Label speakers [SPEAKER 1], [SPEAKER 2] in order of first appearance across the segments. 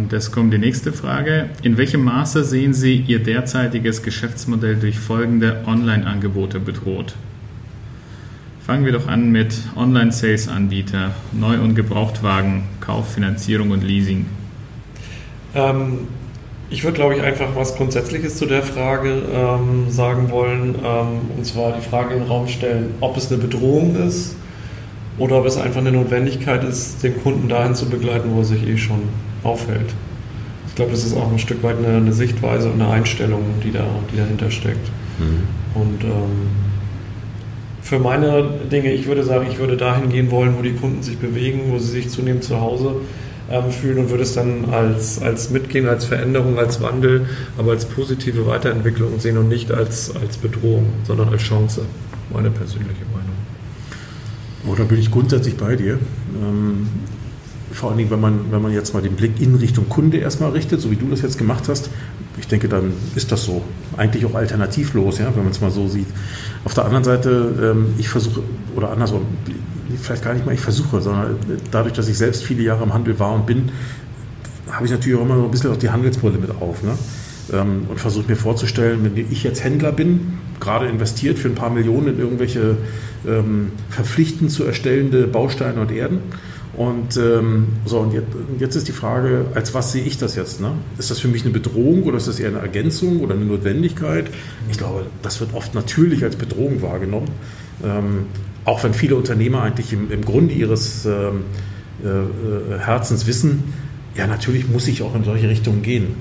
[SPEAKER 1] Und es kommt die nächste Frage. In welchem Maße sehen Sie Ihr derzeitiges Geschäftsmodell durch folgende Online-Angebote bedroht? Fangen wir doch an mit Online-Sales-Anbieter, Neu- und Gebrauchtwagen, Kauffinanzierung und Leasing.
[SPEAKER 2] Ähm, ich würde, glaube ich, einfach was Grundsätzliches zu der Frage ähm, sagen wollen. Ähm, und zwar die Frage in den Raum stellen, ob es eine Bedrohung ist oder ob es einfach eine Notwendigkeit ist, den Kunden dahin zu begleiten, wo er sich eh schon aufhält. Ich glaube, das ist auch ein Stück weit eine, eine Sichtweise und eine Einstellung, die, da, die dahinter steckt. Mhm. Und ähm, für meine Dinge, ich würde sagen, ich würde dahin gehen wollen, wo die Kunden sich bewegen, wo sie sich zunehmend zu Hause ähm, fühlen und würde es dann als, als Mitgehen, als Veränderung, als Wandel, aber als positive Weiterentwicklung sehen und nicht als, als Bedrohung, sondern als Chance. Meine persönliche Meinung.
[SPEAKER 3] Oder bin ich grundsätzlich bei dir? Ähm, vor allen Dingen, wenn man, wenn man jetzt mal den Blick in Richtung Kunde erstmal richtet, so wie du das jetzt gemacht hast, ich denke, dann ist das so. Eigentlich auch alternativlos, ja, wenn man es mal so sieht. Auf der anderen Seite, ähm, ich versuche, oder andersrum, vielleicht gar nicht mal ich versuche, sondern dadurch, dass ich selbst viele Jahre im Handel war und bin, habe ich natürlich auch immer so ein bisschen auch die Handelsbrille mit auf. Ne? Ähm, und versuche mir vorzustellen, wenn ich jetzt Händler bin, gerade investiert für ein paar Millionen in irgendwelche ähm, verpflichtend zu erstellende Bausteine und Erden und ähm, so, und jetzt, jetzt, ist die Frage, als was sehe ich das jetzt? Ne? Ist das für mich eine Bedrohung oder ist das eher eine Ergänzung oder eine Notwendigkeit? Ich glaube, das wird oft natürlich als Bedrohung wahrgenommen. Ähm, auch wenn viele Unternehmer eigentlich im, im Grunde ihres ähm, äh, äh Herzens wissen, ja, natürlich muss ich auch in solche Richtungen gehen.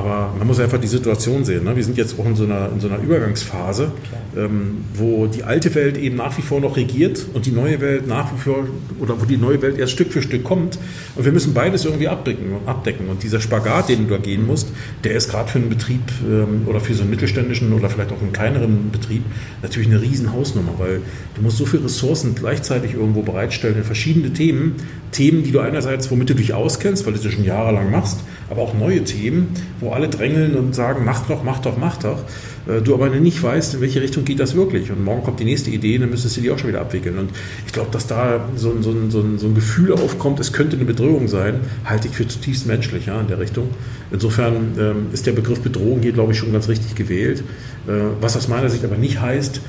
[SPEAKER 3] Aber man muss einfach die Situation sehen. Ne? Wir sind jetzt auch in so einer, in so einer Übergangsphase, ähm, wo die alte Welt eben nach wie vor noch regiert und die neue Welt nach wie vor, oder wo die neue Welt erst Stück für Stück kommt. Und wir müssen beides irgendwie abdecken. abdecken. Und dieser Spagat, den du da gehen musst, der ist gerade für einen Betrieb ähm, oder für so einen mittelständischen oder vielleicht auch einen kleineren Betrieb natürlich eine riesen Hausnummer, weil du musst so viele Ressourcen gleichzeitig irgendwo bereitstellen in verschiedene Themen. Themen, die du einerseits, womit du dich auskennst, weil du das schon jahrelang machst, aber auch neue Themen, wo alle drängeln und sagen, mach doch, mach doch, mach doch. Äh, du aber nicht weißt, in welche Richtung geht das wirklich. Und morgen kommt die nächste Idee, dann müsstest du die auch schon wieder abwickeln. Und ich glaube, dass da so ein, so, ein, so, ein, Gefühl aufkommt, es könnte eine Bedrohung sein, halte ich für zutiefst menschlich ja, in der Richtung. Insofern ähm, ist der Begriff Bedrohung hier, glaube ich, schon ganz richtig gewählt. Äh, was aus meiner Sicht aber nicht heißt,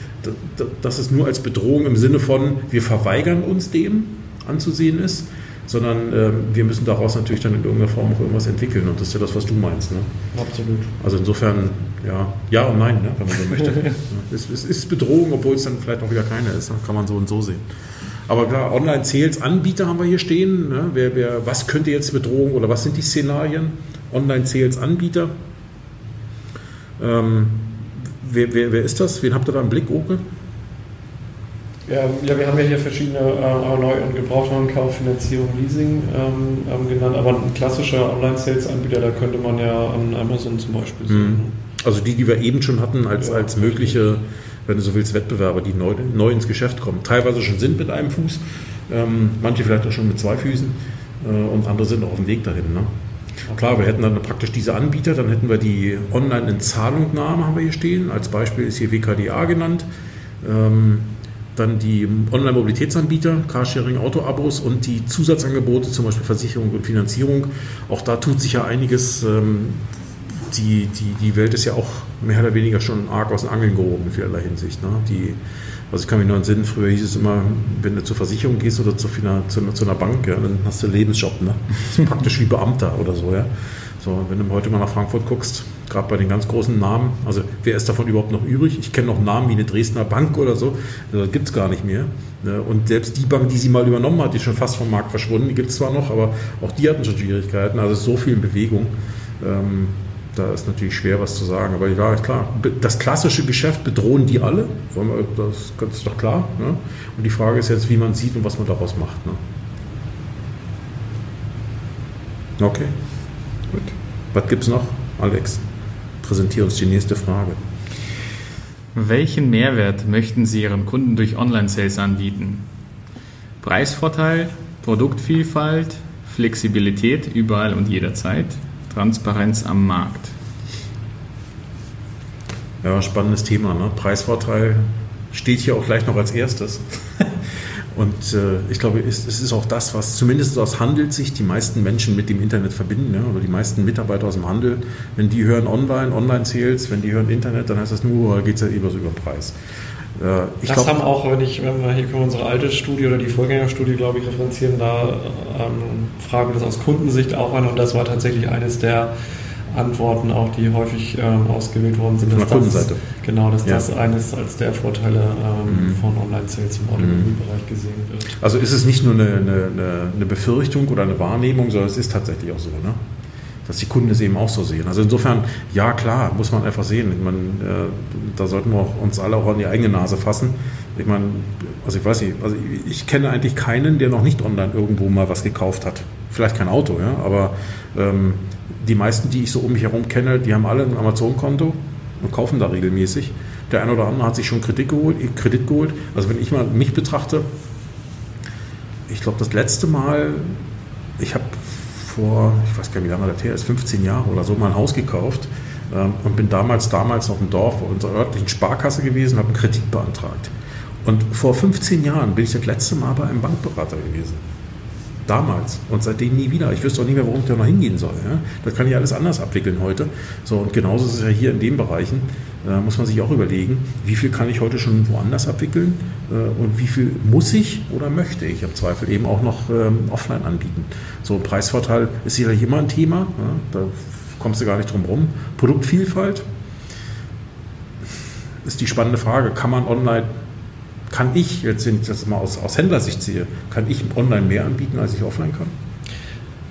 [SPEAKER 3] dass es nur als Bedrohung im Sinne von, wir verweigern uns dem anzusehen ist, sondern äh, wir müssen daraus natürlich dann in irgendeiner Form auch irgendwas entwickeln und das ist ja das, was du meinst. Ne?
[SPEAKER 2] Absolut.
[SPEAKER 3] Also insofern, ja, ja und nein, ne, wenn man so möchte. es, es, ist Bedrohung, obwohl es dann vielleicht auch wieder keine ist, ne? kann man so und so sehen. Aber klar, Online-Sales-Anbieter haben wir hier stehen. Ne? Wer, wer, was könnte jetzt Bedrohung oder was sind die Szenarien? Online-Sales-Anbieter. Ähm, wer, wer, wer ist das? Wen habt ihr da im Blick, Oke?
[SPEAKER 2] Ja, ja, wir haben ja hier verschiedene äh, Neu- und Gebrauchtwarenkauf, Finanzierung, Leasing ähm, ähm, genannt, aber ein klassischer Online-Sales-Anbieter, da könnte man ja an Amazon zum Beispiel sehen. Mhm.
[SPEAKER 3] Also die, die wir eben schon hatten, als, ja, als mögliche, wenn du so willst, Wettbewerber, die neu, neu ins Geschäft kommen. Teilweise schon sind mit einem Fuß, ähm, manche vielleicht auch schon mit zwei Füßen äh, und andere sind auch auf dem Weg dahin. Ne? Klar, wir hätten dann praktisch diese Anbieter, dann hätten wir die Online-Inzahlungnahme, haben wir hier stehen. Als Beispiel ist hier WKDA genannt. Ähm, dann die Online-Mobilitätsanbieter, Carsharing, Auto-Abos und die Zusatzangebote, zum Beispiel Versicherung und Finanzierung. Auch da tut sich ja einiges. Ähm, die, die, die Welt ist ja auch mehr oder weniger schon arg aus den Angeln gehoben in vielerlei Hinsicht. Ne? Die, also ich kann mich nur entsinnen, früher hieß es immer, wenn du zur Versicherung gehst oder zu, zu, zu einer Bank, ja, dann hast du einen Lebensjob. Ne? Praktisch wie Beamter oder so. Ja? So, wenn du heute mal nach Frankfurt guckst, gerade bei den ganz großen Namen, also wer ist davon überhaupt noch übrig? Ich kenne noch Namen wie eine Dresdner Bank oder so, das gibt es gar nicht mehr. Ne? Und selbst die Bank, die sie mal übernommen hat, die ist schon fast vom Markt verschwunden, die gibt es zwar noch, aber auch die hatten schon Schwierigkeiten, also so viel in Bewegung. Ähm, da ist natürlich schwer, was zu sagen. Aber ja, klar, das klassische Geschäft bedrohen die alle. Das ist doch klar. Ne? Und die Frage ist jetzt, wie man sieht und was man daraus macht. Ne? Okay. Gut. Was gibt es noch, Alex? Präsentiere uns die nächste Frage.
[SPEAKER 1] Welchen Mehrwert möchten Sie Ihren Kunden durch Online-Sales anbieten? Preisvorteil, Produktvielfalt, Flexibilität überall und jederzeit, Transparenz am Markt.
[SPEAKER 3] Ja, spannendes Thema. Ne? Preisvorteil steht hier auch gleich noch als erstes. Und äh, ich glaube, es, es, ist auch das, was zumindest aus Handelssicht die meisten Menschen mit dem Internet verbinden, ja? oder die meisten Mitarbeiter aus dem Handel. Wenn die hören Online, Online-Sales, wenn die hören Internet, dann heißt das nur, geht es ja eh was über den Preis.
[SPEAKER 2] Äh, das glaub, haben auch, wenn ich, wenn wir hier können unsere alte Studie oder die Vorgängerstudie, glaube ich, referenzieren, da ähm, fragen wir das aus Kundensicht auch an und das war tatsächlich eines der Antworten auch, die häufig ähm, ausgewählt worden sind.
[SPEAKER 3] Von der Kundenseite.
[SPEAKER 2] Genau, dass ja. das eines als der Vorteile ähm, mhm. von Online-Sales im Automobilbereich mhm. gesehen wird.
[SPEAKER 3] Also ist es nicht nur eine, eine, eine, Befürchtung oder eine Wahrnehmung, sondern es ist tatsächlich auch so, ne? dass die Kunden es eben auch so sehen. Also insofern, ja klar, muss man einfach sehen. Ich meine, äh, da sollten wir auch uns alle auch an die eigene Nase fassen. Ich meine, also ich weiß nicht, also ich, ich kenne eigentlich keinen, der noch nicht online irgendwo mal was gekauft hat. Vielleicht kein Auto, ja, aber ähm, die meisten, die ich so um mich herum kenne, die haben alle ein Amazon-Konto und kaufen da regelmäßig. Der eine oder andere hat sich schon Kredit geholt. Kredit geholt. Also wenn ich mal mich betrachte, ich glaube, das letzte Mal, ich habe vor, ich weiß gar nicht, wie lange das her ist, 15 Jahre oder so, mal ein Haus gekauft ähm, und bin damals, damals auf dem Dorf bei unserer örtlichen Sparkasse gewesen, habe einen Kredit beantragt. Und vor 15 Jahren bin ich das letzte Mal bei einem Bankberater gewesen. Damals und seitdem nie wieder. Ich wüsste auch nicht mehr, warum ich da noch hingehen soll. Ja? Das kann ich alles anders abwickeln heute. So, und genauso ist es ja hier in den Bereichen. Da muss man sich auch überlegen, wie viel kann ich heute schon woanders abwickeln äh, und wie viel muss ich oder möchte ich im Zweifel eben auch noch ähm, offline anbieten. So Preisvorteil ist sicherlich immer ein Thema, ja? da kommst du gar nicht drum rum. Produktvielfalt ist die spannende Frage, kann man online kann ich, jetzt wenn ich das mal aus, aus Händlersicht sehe, kann ich online mehr anbieten, als ich offline kann?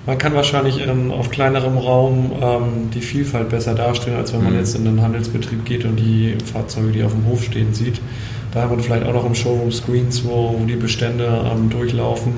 [SPEAKER 2] Man kann wahrscheinlich ähm, auf kleinerem Raum ähm, die Vielfalt besser darstellen, als wenn man mhm. jetzt in einen Handelsbetrieb geht und die Fahrzeuge, die auf dem Hof stehen, sieht. Da hat man vielleicht auch noch im Showroom Screens, wo, wo die Bestände ähm, durchlaufen.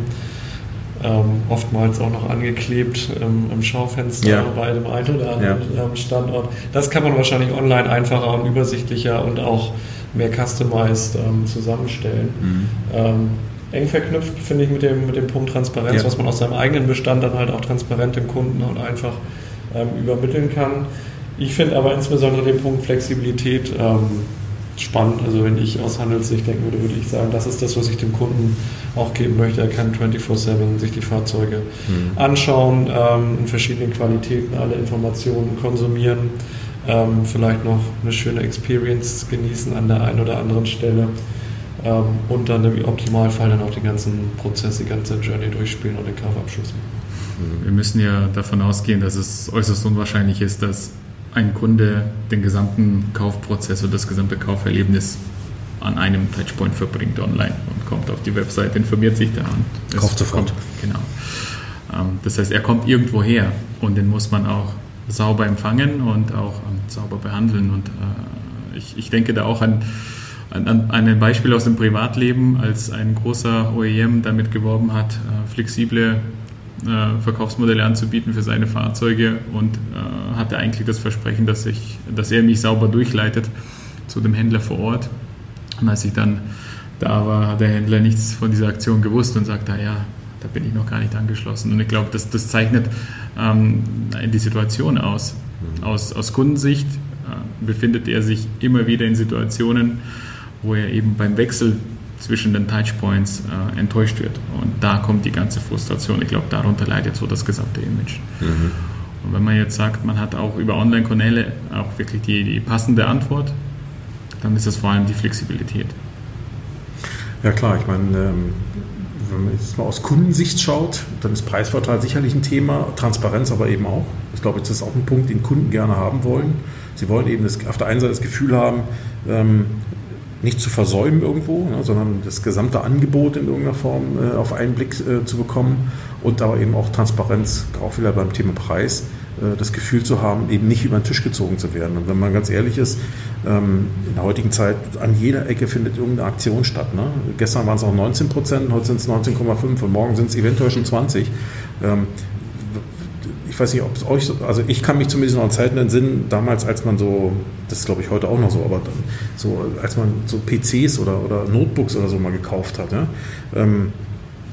[SPEAKER 2] Ähm, oftmals auch noch angeklebt ähm, im Schaufenster ja. bei dem einen oder anderen ja. Ähm, Standort. Das kann man wahrscheinlich online einfacher und übersichtlicher und auch mehr customized ähm, zusammenstellen. Mhm. Ähm, eng verknüpft, finde ich, mit dem, mit dem Punkt Transparenz, ja. was man aus seinem eigenen Bestand dann halt auch transparent dem Kunden und einfach ähm, übermitteln kann. Ich finde aber insbesondere den Punkt Flexibilität ähm, spannend. Also wenn ich aus Handelssicht denken würde, würde ich sagen, das ist das, was ich dem Kunden auch geben möchte. Er kann 24-7 sich die Fahrzeuge mhm. anschauen, ähm, in verschiedenen Qualitäten alle Informationen konsumieren ähm, vielleicht noch eine schöne Experience genießen an der einen oder anderen Stelle ähm, und dann im Optimalfall dann auch den ganzen Prozess, die ganze Journey durchspielen und den Kaufabschluss machen.
[SPEAKER 1] Wir müssen ja davon ausgehen, dass es äußerst unwahrscheinlich ist, dass ein Kunde den gesamten Kaufprozess oder das gesamte Kauferlebnis an einem Touchpoint verbringt online und kommt auf die Website, informiert sich da und
[SPEAKER 3] kauft sofort. Kommt,
[SPEAKER 1] genau. Ähm, das heißt, er kommt irgendwo her und den muss man auch sauber empfangen und auch ähm, sauber behandeln. Und äh, ich, ich denke da auch an, an, an ein Beispiel aus dem Privatleben, als ein großer OEM damit geworben hat, äh, flexible äh, Verkaufsmodelle anzubieten für seine Fahrzeuge und äh, hatte eigentlich das Versprechen, dass, ich, dass er mich sauber durchleitet zu dem Händler vor Ort. Und als ich dann da war, hat der Händler nichts von dieser Aktion gewusst und sagte, ja, da bin ich noch gar nicht angeschlossen. Und ich glaube, das, das zeichnet ähm, die Situation aus. Mhm. Aus, aus Kundensicht äh, befindet er sich immer wieder in Situationen, wo er eben beim Wechsel zwischen den Touchpoints äh, enttäuscht wird. Und da kommt die ganze Frustration. Ich glaube, darunter leidet so das gesamte Image. Mhm. Und wenn man jetzt sagt, man hat auch über Online-Kanäle auch wirklich die, die passende Antwort, dann ist das vor allem die Flexibilität.
[SPEAKER 3] Ja klar, ich meine, ähm, wenn man jetzt mal aus Kundensicht schaut, dann ist Preisvorteil sicherlich ein Thema, Transparenz aber eben auch. Ich glaube, das ist auch ein Punkt, den Kunden gerne haben wollen. Sie wollen eben das, auf der einen Seite das Gefühl haben, ähm, nicht zu versäumen irgendwo, ne, sondern das gesamte Angebot in irgendeiner Form äh, auf einen Blick äh, zu bekommen und aber eben auch Transparenz, auch wieder beim Thema Preis, das Gefühl zu haben, eben nicht über den Tisch gezogen zu werden. Und wenn man ganz ehrlich ist, ähm, in der heutigen Zeit an jeder Ecke findet irgendeine Aktion statt. Ne? Gestern waren es auch 19 Prozent, heute sind es 19,5 und morgen sind es eventuell schon 20. Ähm, ich weiß nicht, ob es euch so, also ich kann mich zumindest noch an Zeiten entsinnen, damals, als man so, das ist glaube ich heute auch noch so, aber so, als man so PCs oder, oder Notebooks oder so mal gekauft hat, ähm,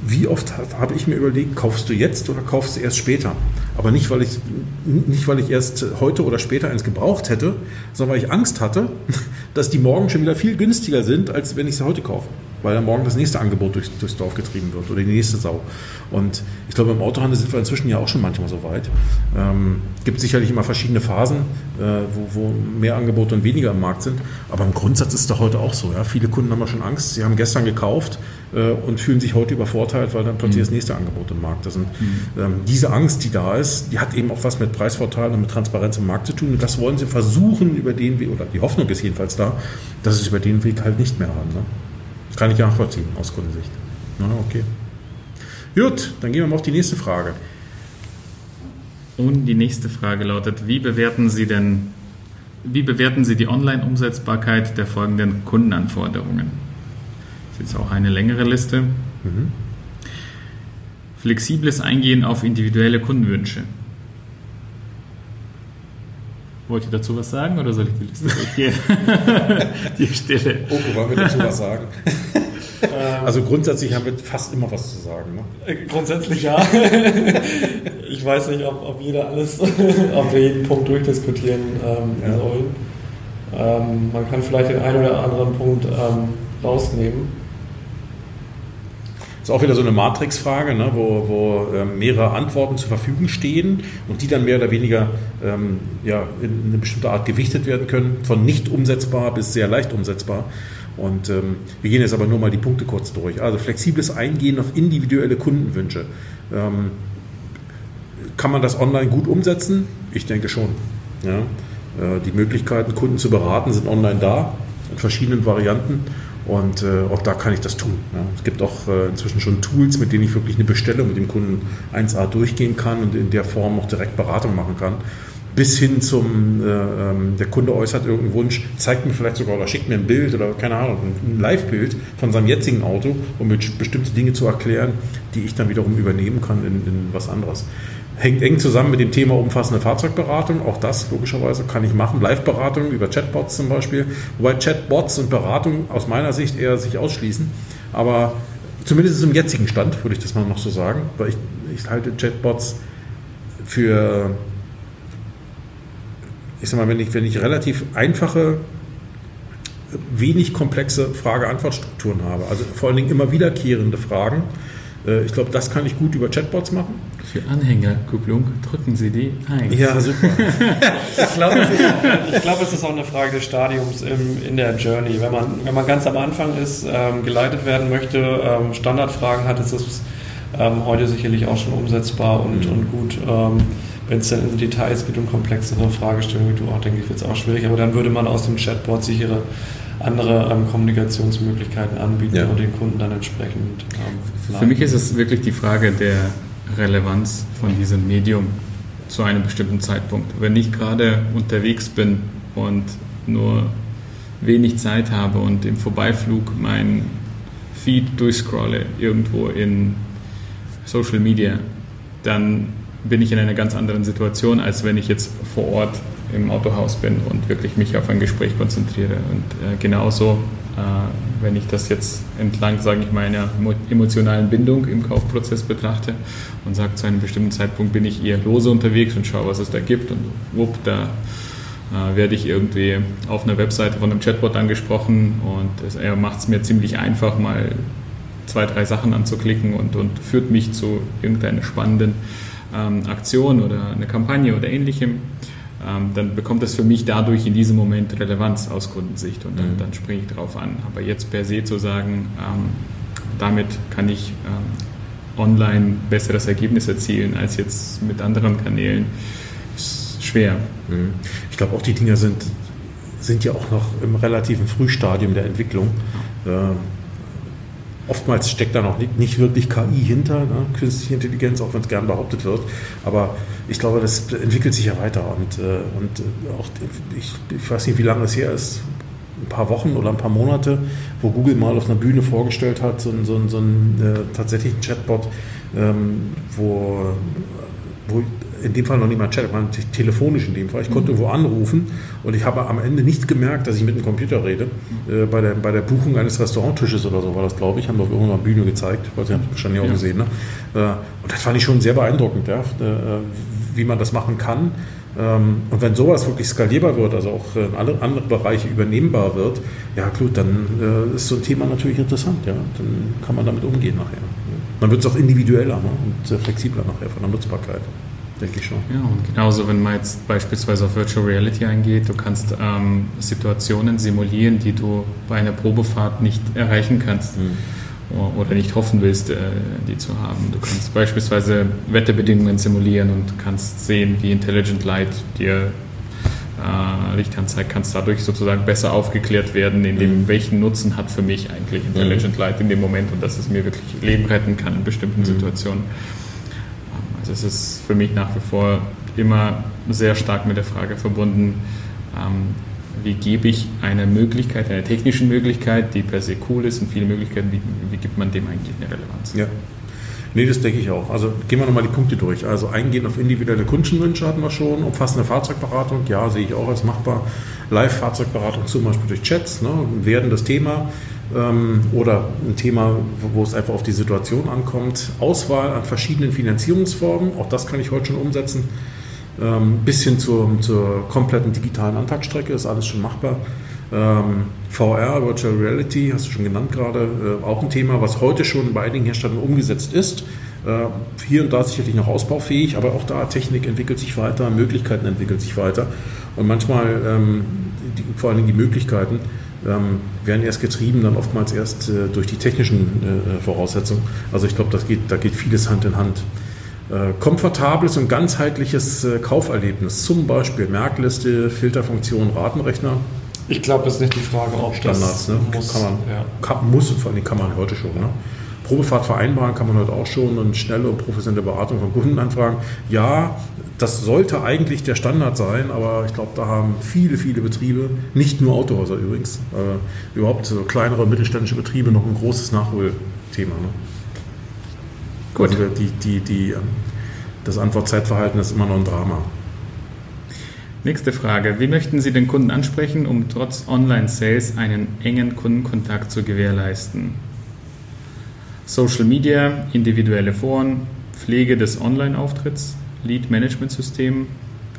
[SPEAKER 3] wie oft habe ich mir überlegt, kaufst du jetzt oder kaufst du erst später? Aber nicht weil, ich, nicht, weil ich erst heute oder später eins gebraucht hätte, sondern weil ich Angst hatte, dass die morgen schon wieder viel günstiger sind, als wenn ich sie heute kaufe weil dann morgen das nächste Angebot durchs, durchs Dorf getrieben wird oder die nächste Sau. Und ich glaube, im Autohandel sind wir inzwischen ja auch schon manchmal so weit. Ähm, gibt sicherlich immer verschiedene Phasen, äh, wo, wo, mehr Angebote und weniger im Markt sind. Aber im Grundsatz ist es doch heute auch so. Ja? Viele Kunden haben ja schon Angst. Sie haben gestern gekauft äh, und fühlen sich heute übervorteilt, weil dann plötzlich mhm. das nächste Angebot im Markt ist. Und mhm. ähm, diese Angst, die da ist, die hat eben auch was mit Preisvorteilen und mit Transparenz im Markt zu tun. Und das wollen sie versuchen über den Weg, oder die Hoffnung ist jedenfalls da, dass sie es über den Weg halt nicht mehr haben. Ne? Kann ich nachvollziehen aus Kundensicht. Na, okay. Gut, dann gehen wir mal auf die nächste Frage.
[SPEAKER 1] Und die nächste Frage lautet: Wie bewerten Sie denn, wie bewerten Sie die Online-Umsetzbarkeit der folgenden Kundenanforderungen? Jetzt auch eine längere Liste. Mhm. Flexibles Eingehen auf individuelle Kundenwünsche. Wollt ihr dazu was sagen oder soll ich die Liste durchgehen?
[SPEAKER 3] die Stelle. Okay, wollen wir dazu was sagen? Also grundsätzlich haben wir fast immer was zu sagen. Ne?
[SPEAKER 2] Äh, grundsätzlich ja. ich weiß nicht, ob, ob jeder alles, ob wir jeden Punkt durchdiskutieren ähm, ja. sollen. Ähm, man kann vielleicht den einen oder anderen Punkt ähm, rausnehmen
[SPEAKER 3] ist auch wieder so eine Matrix-Frage, ne, wo, wo ähm, mehrere Antworten zur Verfügung stehen und die dann mehr oder weniger ähm, ja, in eine bestimmte Art gewichtet werden können, von nicht umsetzbar bis sehr leicht umsetzbar. Und ähm, wir gehen jetzt aber nur mal die Punkte kurz durch. Also flexibles Eingehen auf individuelle Kundenwünsche. Ähm, kann man das online gut umsetzen? Ich denke schon. Ja. Äh, die Möglichkeiten, Kunden zu beraten, sind online da in verschiedenen Varianten. Und äh, auch da kann ich das tun. Ja. Es gibt auch äh, inzwischen schon Tools, mit denen ich wirklich eine Bestellung mit dem Kunden 1A durchgehen kann und in der Form auch direkt Beratung machen kann. Bis hin zum, äh, ähm, der Kunde äußert irgendeinen Wunsch, zeigt mir vielleicht sogar oder schickt mir ein Bild oder keine Ahnung, ein Live-Bild von seinem jetzigen Auto, um mir bestimmte Dinge zu erklären, die ich dann wiederum übernehmen kann in, in was anderes hängt eng zusammen mit dem Thema umfassende Fahrzeugberatung. Auch das logischerweise kann ich machen. Live-Beratung über Chatbots zum Beispiel. Wobei Chatbots und Beratung aus meiner Sicht eher sich ausschließen. Aber zumindest im jetzigen Stand würde ich das mal noch so sagen. Weil ich, ich halte Chatbots für, ich sag mal, wenn ich, wenn ich relativ einfache wenig komplexe Frage-Antwort-Strukturen habe. Also vor allen Dingen immer wiederkehrende Fragen. Äh, ich glaube, das kann ich gut über Chatbots machen.
[SPEAKER 1] Für Anhängerkupplung drücken Sie die 1.
[SPEAKER 2] Ja, super. ich glaube, es, glaub, es, ist auch eine Frage des Stadiums im, in der Journey. Wenn man, wenn man ganz am Anfang ist, ähm, geleitet werden möchte, ähm, Standardfragen hat, ist es ähm, heute sicherlich auch schon umsetzbar und, mhm. und gut. Ähm, wenn es dann in Details geht und komplexere Fragestellungen, wie du auch, denke ich, wird es auch schwierig. Aber dann würde man aus dem Chatbot sichere andere ähm, Kommunikationsmöglichkeiten anbieten ja. und den Kunden dann entsprechend.
[SPEAKER 1] Ähm, Für mich ist es wirklich die Frage der Relevanz von diesem Medium zu einem bestimmten Zeitpunkt. Wenn ich gerade unterwegs bin und nur wenig Zeit habe und im Vorbeiflug mein Feed durchscrolle irgendwo in Social Media, dann bin ich in einer ganz anderen Situation, als wenn ich jetzt vor Ort im Autohaus bin und wirklich mich auf ein Gespräch konzentriere. Und äh, genauso, äh, wenn ich das jetzt entlang, sage ich mal, einer emotionalen Bindung im Kaufprozess betrachte und sage, zu einem bestimmten Zeitpunkt bin ich eher lose unterwegs und schaue, was es da gibt und wupp, da äh, werde ich irgendwie auf einer Webseite von einem Chatbot angesprochen und es, er macht es mir ziemlich einfach, mal zwei, drei Sachen anzuklicken und, und führt mich zu irgendeiner spannenden ähm, Aktion oder eine Kampagne oder ähnlichem dann bekommt das für mich dadurch in diesem Moment Relevanz aus Kundensicht und dann, mhm. dann springe ich darauf an. Aber jetzt per se zu sagen, ähm, damit kann ich ähm, online besseres Ergebnis erzielen als jetzt mit anderen Kanälen, ist schwer.
[SPEAKER 3] Mhm. Ich glaube auch die Dinge sind, sind ja auch noch im relativen Frühstadium der Entwicklung. Oftmals steckt da noch nicht, nicht wirklich KI hinter, ne? künstliche Intelligenz, auch wenn es gern behauptet wird. Aber ich glaube, das entwickelt sich ja weiter. Und, äh, und auch, ich, ich weiß nicht, wie lange es her ist, ein paar Wochen oder ein paar Monate, wo Google mal auf einer Bühne vorgestellt hat, so, so, so einen äh, tatsächlichen Chatbot, ähm, wo, wo in dem Fall noch nicht mal Chat, sondern telefonisch in dem Fall. Ich konnte mhm. irgendwo anrufen und ich habe am Ende nicht gemerkt, dass ich mit dem Computer rede. Äh, bei, der, bei der Buchung eines Restauranttisches oder so war das, glaube ich, haben wir auf irgendeiner Bühne gezeigt, weil Sie haben wahrscheinlich auch ja. gesehen. Ne? Äh, und das fand ich schon sehr beeindruckend, ja, äh, wie man das machen kann. Ähm, und wenn sowas wirklich skalierbar wird, also auch in alle andere Bereiche übernehmbar wird, ja gut, dann äh, ist so ein Thema natürlich interessant. Ja? Dann kann man damit umgehen nachher. Dann wird es auch individueller ne? und flexibler nachher von der Nutzbarkeit. Denke ich schon.
[SPEAKER 1] Ja, und genauso, wenn man jetzt beispielsweise auf Virtual Reality eingeht, du kannst ähm, Situationen simulieren, die du bei einer Probefahrt nicht erreichen kannst. Mhm oder nicht hoffen willst, äh, die zu haben. Du kannst beispielsweise Wetterbedingungen simulieren und kannst sehen, wie Intelligent Light dir äh, Licht anzeigt, kannst dadurch sozusagen besser aufgeklärt werden, in dem, mhm. welchen Nutzen hat für mich eigentlich Intelligent mhm. Light in dem Moment und dass es mir wirklich Leben retten kann in bestimmten mhm. Situationen. Es ist für mich nach wie vor immer sehr stark mit der Frage verbunden, ähm, wie gebe ich eine Möglichkeit, eine technische Möglichkeit, die per se cool ist und viele Möglichkeiten, wie, wie gibt man dem eigentlich eine Relevanz?
[SPEAKER 3] Ja. Nee, das denke ich auch. Also gehen wir nochmal die Punkte durch. Also eingehen auf individuelle Kundenwünsche hatten wir schon. Umfassende Fahrzeugberatung, ja, sehe ich auch als machbar. Live-Fahrzeugberatung zum Beispiel durch Chats, ne, werden das Thema. Ähm, oder ein Thema, wo es einfach auf die Situation ankommt. Auswahl an verschiedenen Finanzierungsformen, auch das kann ich heute schon umsetzen ähm, bis hin zur, zur kompletten digitalen Antaktstrecke ist alles schon machbar. Ähm, VR, Virtual Reality, hast du schon genannt gerade, äh, auch ein Thema, was heute schon bei einigen Herstellern umgesetzt ist. Äh, hier und da sicherlich noch ausbaufähig, aber auch da Technik entwickelt sich weiter, Möglichkeiten entwickeln sich weiter. Und manchmal, vor allem die Möglichkeiten, ähm, werden erst getrieben, dann oftmals erst äh, durch die technischen äh, Voraussetzungen. Also ich glaube, geht, da geht vieles Hand in Hand. Äh, komfortables und ganzheitliches äh, Kauferlebnis, zum Beispiel Merkliste, Filterfunktion, Ratenrechner.
[SPEAKER 2] Ich glaube, das ist nicht die Frage, ob
[SPEAKER 3] Standards, ne? muss, man, ja. kann, muss und vor allem kann man heute schon. Ne? Probefahrt vereinbaren kann man heute auch schon und schnelle und professionelle Beratung von Kundenanfragen. Ja, das sollte eigentlich der Standard sein, aber ich glaube, da haben viele, viele Betriebe, nicht nur Autohäuser übrigens, äh, überhaupt so kleinere und mittelständische Betriebe noch ein großes Nachholthema. Ne? Gut. Also die, die, die, ähm, das Antwortzeitverhalten ist immer noch ein Drama.
[SPEAKER 1] Nächste Frage. Wie möchten Sie den Kunden ansprechen, um trotz Online-Sales einen engen Kundenkontakt zu gewährleisten? Social Media, individuelle Foren, Pflege des Online-Auftritts, Lead-Management-System,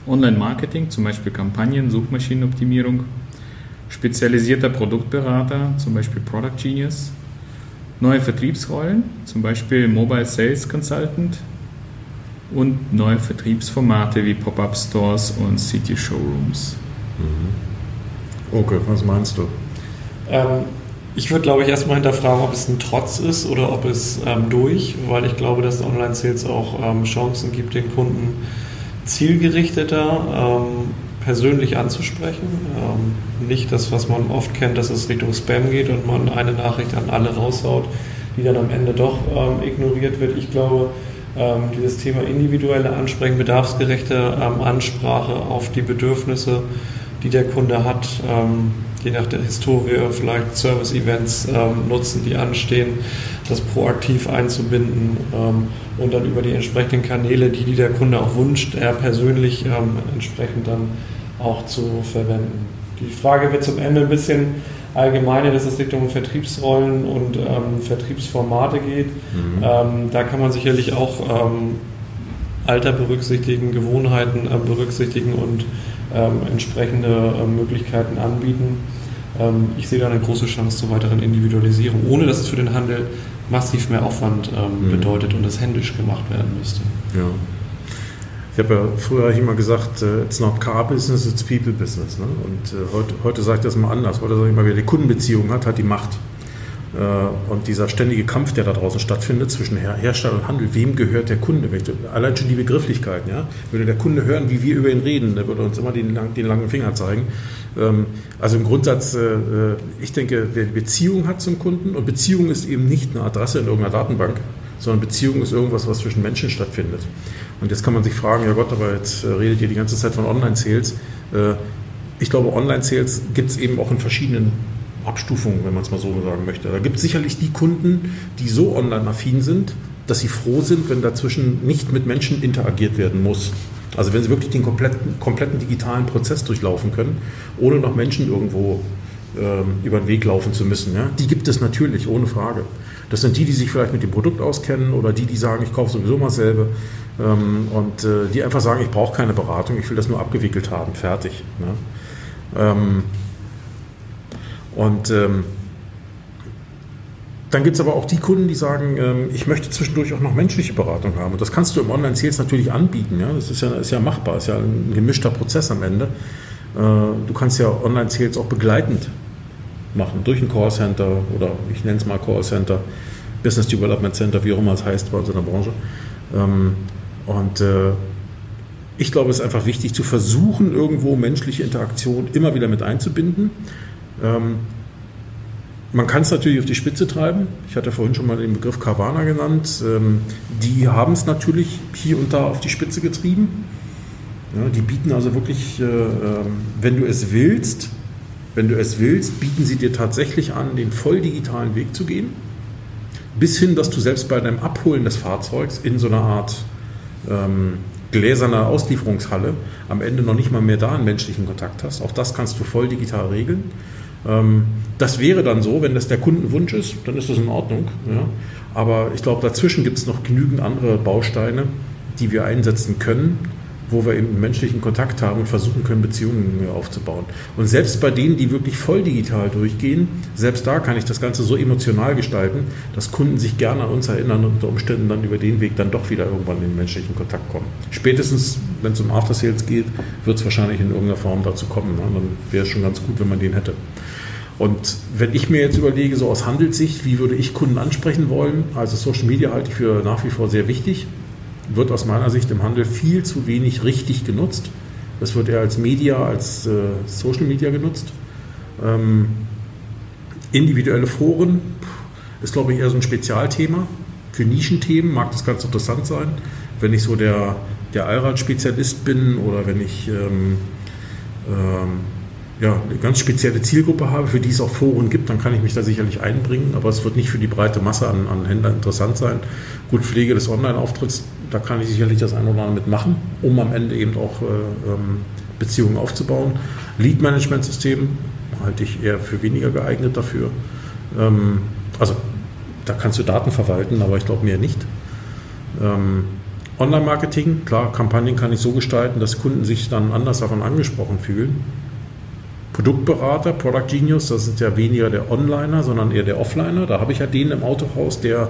[SPEAKER 1] Online-Marketing, zum Beispiel Kampagnen, Suchmaschinenoptimierung, spezialisierter Produktberater, zum Beispiel Product Genius, neue Vertriebsrollen, zum Beispiel Mobile Sales Consultant und neue Vertriebsformate wie Pop-up Stores und City Showrooms.
[SPEAKER 3] Mhm. Okay, was meinst du?
[SPEAKER 2] Ähm, ich würde, glaube ich, erstmal hinterfragen, ob es ein Trotz ist oder ob es ähm, durch, weil ich glaube, dass Online-Sales auch ähm, Chancen gibt, den Kunden zielgerichteter ähm, persönlich anzusprechen. Ähm, nicht das, was man oft kennt, dass es Richtung Spam geht und man eine Nachricht an alle raushaut, die dann am Ende doch ähm, ignoriert wird. Ich glaube, ähm, dieses Thema individuelle Ansprechen, bedarfsgerechte Ansprache auf die Bedürfnisse, die der Kunde hat, ähm, je nach der Historie vielleicht Service-Events ähm, nutzen, die anstehen, das proaktiv einzubinden und dann über die entsprechenden Kanäle, die, die der Kunde auch wünscht, er persönlich ähm, entsprechend dann auch zu verwenden. Die Frage wird zum Ende ein bisschen allgemeiner, dass es Richtung Vertriebsrollen und ähm, Vertriebsformate geht. Mhm. Ähm, da kann man sicherlich auch ähm, Alter berücksichtigen, Gewohnheiten äh, berücksichtigen und ähm, entsprechende äh, Möglichkeiten anbieten. Ähm, ich sehe da eine große Chance zur weiteren Individualisierung, ohne dass es für den Handel massiv mehr Aufwand ähm, mhm. bedeutet und das händisch gemacht werden müsste.
[SPEAKER 3] Ja. Ich habe ja früher immer gesagt, uh, it's not car business, it's people business. Ne? Und uh, heute, heute sage ich das mal anders. Heute sage ich mal, wer die Kundenbeziehung hat, hat die Macht. Uh, und dieser ständige Kampf, der da draußen stattfindet zwischen Her Hersteller und Handel, wem gehört der Kunde? Allein schon die Begrifflichkeiten. Ja? Würde der Kunde hören, wie wir über ihn reden, der würde uns immer den, den langen Finger zeigen. Ähm, also im Grundsatz, äh, äh, ich denke, wer Beziehung hat zum Kunden, und Beziehung ist eben nicht eine Adresse in irgendeiner Datenbank, sondern Beziehung ist irgendwas, was zwischen Menschen stattfindet. Und jetzt kann man sich fragen, ja Gott, aber jetzt äh, redet ihr die ganze Zeit von Online-Sales. Ich glaube, Online-Sales gibt es eben auch in verschiedenen Abstufungen, wenn man es mal so sagen möchte. Da gibt es sicherlich die Kunden, die so online-affin sind, dass sie froh sind, wenn dazwischen nicht mit Menschen interagiert werden muss. Also wenn Sie wirklich den kompletten, kompletten digitalen Prozess durchlaufen können, ohne noch Menschen irgendwo ähm, über den Weg laufen zu müssen, ja, die gibt es natürlich, ohne Frage. Das sind die, die sich vielleicht mit dem Produkt auskennen oder die, die sagen, ich kaufe sowieso mal selber ähm, und äh, die einfach sagen, ich brauche keine Beratung, ich will das nur abgewickelt haben, fertig. Ne? Ähm, und ähm, dann gibt es aber auch die Kunden, die sagen, ähm, ich möchte zwischendurch auch noch menschliche Beratung haben. Und das kannst du im Online-Sales natürlich anbieten. Ja? Das ist ja, ist ja machbar, ist ja ein gemischter Prozess am Ende. Äh, du kannst ja Online-Sales auch begleitend machen, durch ein Callcenter oder ich nenne es mal Callcenter, Business Development Center, wie auch immer es heißt bei uns in der Branche. Ähm, und äh, ich glaube, es ist einfach wichtig zu versuchen, irgendwo menschliche Interaktion immer wieder mit einzubinden. Ähm, man kann es natürlich auf die Spitze treiben. Ich hatte vorhin schon mal den Begriff Carvana genannt. Ähm, die haben es natürlich hier und da auf die Spitze getrieben. Ja, die bieten also wirklich, äh, ähm, wenn du es willst, wenn du es willst, bieten sie dir tatsächlich an, den voll digitalen Weg zu gehen. Bis hin, dass du selbst bei deinem Abholen des Fahrzeugs in so einer Art ähm, gläserner Auslieferungshalle am Ende noch nicht mal mehr da einen menschlichen Kontakt hast. Auch das kannst du voll digital regeln. Ähm, das wäre dann so, wenn das der Kundenwunsch ist, dann ist das in Ordnung. Ja. Aber ich glaube, dazwischen gibt es noch genügend andere Bausteine, die wir einsetzen können, wo wir eben menschlichen Kontakt haben und versuchen können, Beziehungen aufzubauen. Und selbst bei denen, die wirklich voll digital durchgehen, selbst da kann ich das Ganze so emotional gestalten, dass Kunden sich gerne an uns erinnern und unter Umständen dann über den Weg dann doch wieder irgendwann in den menschlichen Kontakt kommen. Spätestens, wenn es um After Sales geht, wird es wahrscheinlich in irgendeiner Form dazu kommen. Ne? Dann wäre es schon ganz gut, wenn man den hätte. Und wenn ich mir jetzt überlege, so aus Handelssicht, wie würde ich Kunden ansprechen wollen, also Social Media halte ich für nach wie vor sehr wichtig wird aus meiner Sicht im Handel viel zu wenig richtig genutzt. Es wird eher als Media, als äh, Social Media genutzt. Ähm, individuelle Foren ist, glaube ich, eher so ein Spezialthema. Für Nischenthemen mag das ganz interessant sein. Wenn ich so der, der Allrad-Spezialist bin oder wenn ich ähm, ähm, ja, eine ganz spezielle Zielgruppe habe, für die es auch Foren gibt, dann kann ich mich da sicherlich einbringen, aber es wird nicht für die breite Masse an, an Händlern interessant sein. Gut, Pflege des Online-Auftritts da kann ich sicherlich das eine oder andere mitmachen, um am Ende eben auch äh, ähm, Beziehungen aufzubauen. Lead-Management-System halte ich eher für weniger geeignet dafür. Ähm, also da kannst du Daten verwalten, aber ich glaube mehr nicht. Ähm, Online-Marketing, klar, Kampagnen kann ich so gestalten, dass Kunden sich dann anders davon angesprochen fühlen. Produktberater, Product Genius, das sind ja weniger der Onliner, sondern eher der Offliner. Da habe ich ja den im Autohaus, der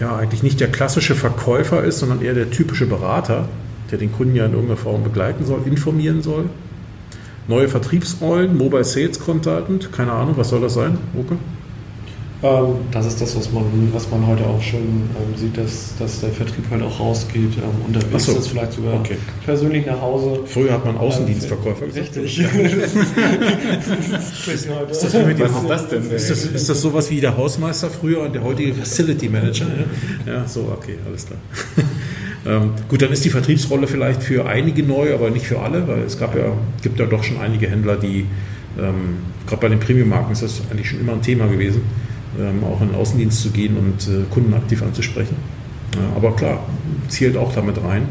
[SPEAKER 3] ja eigentlich nicht der klassische Verkäufer ist, sondern eher der typische Berater, der den Kunden ja in irgendeiner Form begleiten soll, informieren soll. Neue Vertriebsrollen, Mobile Sales Consultant, keine Ahnung, was soll das sein?
[SPEAKER 2] Ähm, das ist das, was man, was man heute auch schon ähm, sieht, dass, dass der Vertrieb halt auch rausgeht, ähm, unterwegs so. ist, vielleicht sogar okay. persönlich nach Hause.
[SPEAKER 3] Früher hat man Außendienstverkäufer
[SPEAKER 2] gesagt. Richtig.
[SPEAKER 3] ist das, was ist das denn? Ist das, ist das sowas wie der Hausmeister früher und der heutige Facility Manager? Ja, ja so, okay, alles klar. Ähm, gut, dann ist die Vertriebsrolle vielleicht für einige neu, aber nicht für alle, weil es gab ja, gibt ja doch schon einige Händler, die, ähm, gerade bei den Premium-Marken ist das eigentlich schon immer ein Thema gewesen, ähm, auch in den Außendienst zu gehen und äh, Kunden aktiv anzusprechen. Aber klar, zielt auch damit rein.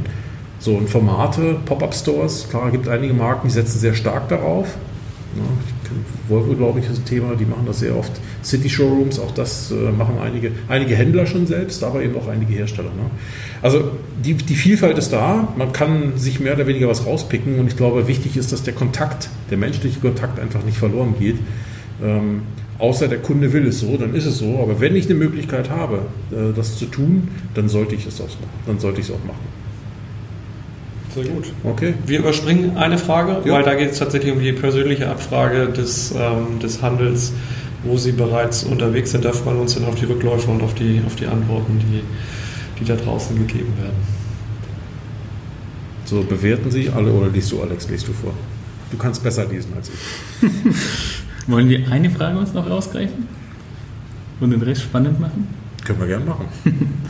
[SPEAKER 3] So, und Formate, Pop-Up-Stores, klar, gibt einige Marken, die setzen sehr stark darauf. Volvo, glaube ich, ist ein Thema, die machen das sehr oft. City-Showrooms, auch das äh, machen einige, einige Händler schon selbst, aber eben auch einige Hersteller. Ne? Also die, die Vielfalt ist da, man kann sich mehr oder weniger was rauspicken und ich glaube, wichtig ist, dass der Kontakt, der menschliche Kontakt einfach nicht verloren geht. Ähm, außer der Kunde will es so, dann ist es so. Aber wenn ich eine Möglichkeit habe, äh, das zu tun, dann sollte ich es auch, dann sollte ich es auch machen.
[SPEAKER 2] Sehr gut. Okay. Wir überspringen eine Frage, ja. weil da geht es tatsächlich um die persönliche Abfrage des, ähm, des Handels, wo Sie bereits unterwegs sind. Da freuen wir uns dann auf die Rückläufe und auf die, auf die Antworten, die, die da draußen gegeben werden.
[SPEAKER 3] So, bewerten Sie alle oder liest du, Alex, liest du vor? Du kannst besser lesen als ich.
[SPEAKER 1] Wollen wir eine Frage uns noch rausgreifen? Und den Rest spannend machen?
[SPEAKER 3] Können wir gerne machen.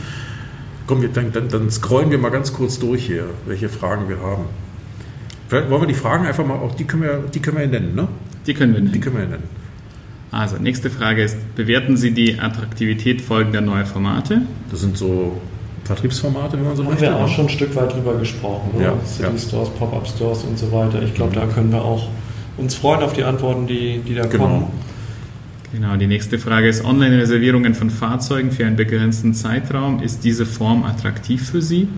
[SPEAKER 3] Komm, wir, dann, dann, dann scrollen wir mal ganz kurz durch hier, welche Fragen wir haben. Vielleicht wollen wir die Fragen einfach mal, auch die können wir, die können wir ja nennen, ne?
[SPEAKER 1] Die können wir nennen.
[SPEAKER 3] Die können wir nennen.
[SPEAKER 1] Also, nächste Frage ist, bewerten Sie die Attraktivität folgender neuer Formate?
[SPEAKER 3] Das sind so Vertriebsformate, wenn man so
[SPEAKER 2] Haben
[SPEAKER 3] möchte.
[SPEAKER 2] wir auch
[SPEAKER 3] ne?
[SPEAKER 2] schon ein Stück weit drüber gesprochen. Ne?
[SPEAKER 3] Ja,
[SPEAKER 2] City
[SPEAKER 3] ja.
[SPEAKER 2] Stores, Pop-Up Stores und so weiter. Ich glaube, da können wir auch uns freuen auf die Antworten, die, die da
[SPEAKER 3] Genau.
[SPEAKER 2] kommen.
[SPEAKER 1] Genau, die nächste Frage ist Online-Reservierungen von Fahrzeugen für einen begrenzten Zeitraum. Ist diese Form attraktiv für Sie?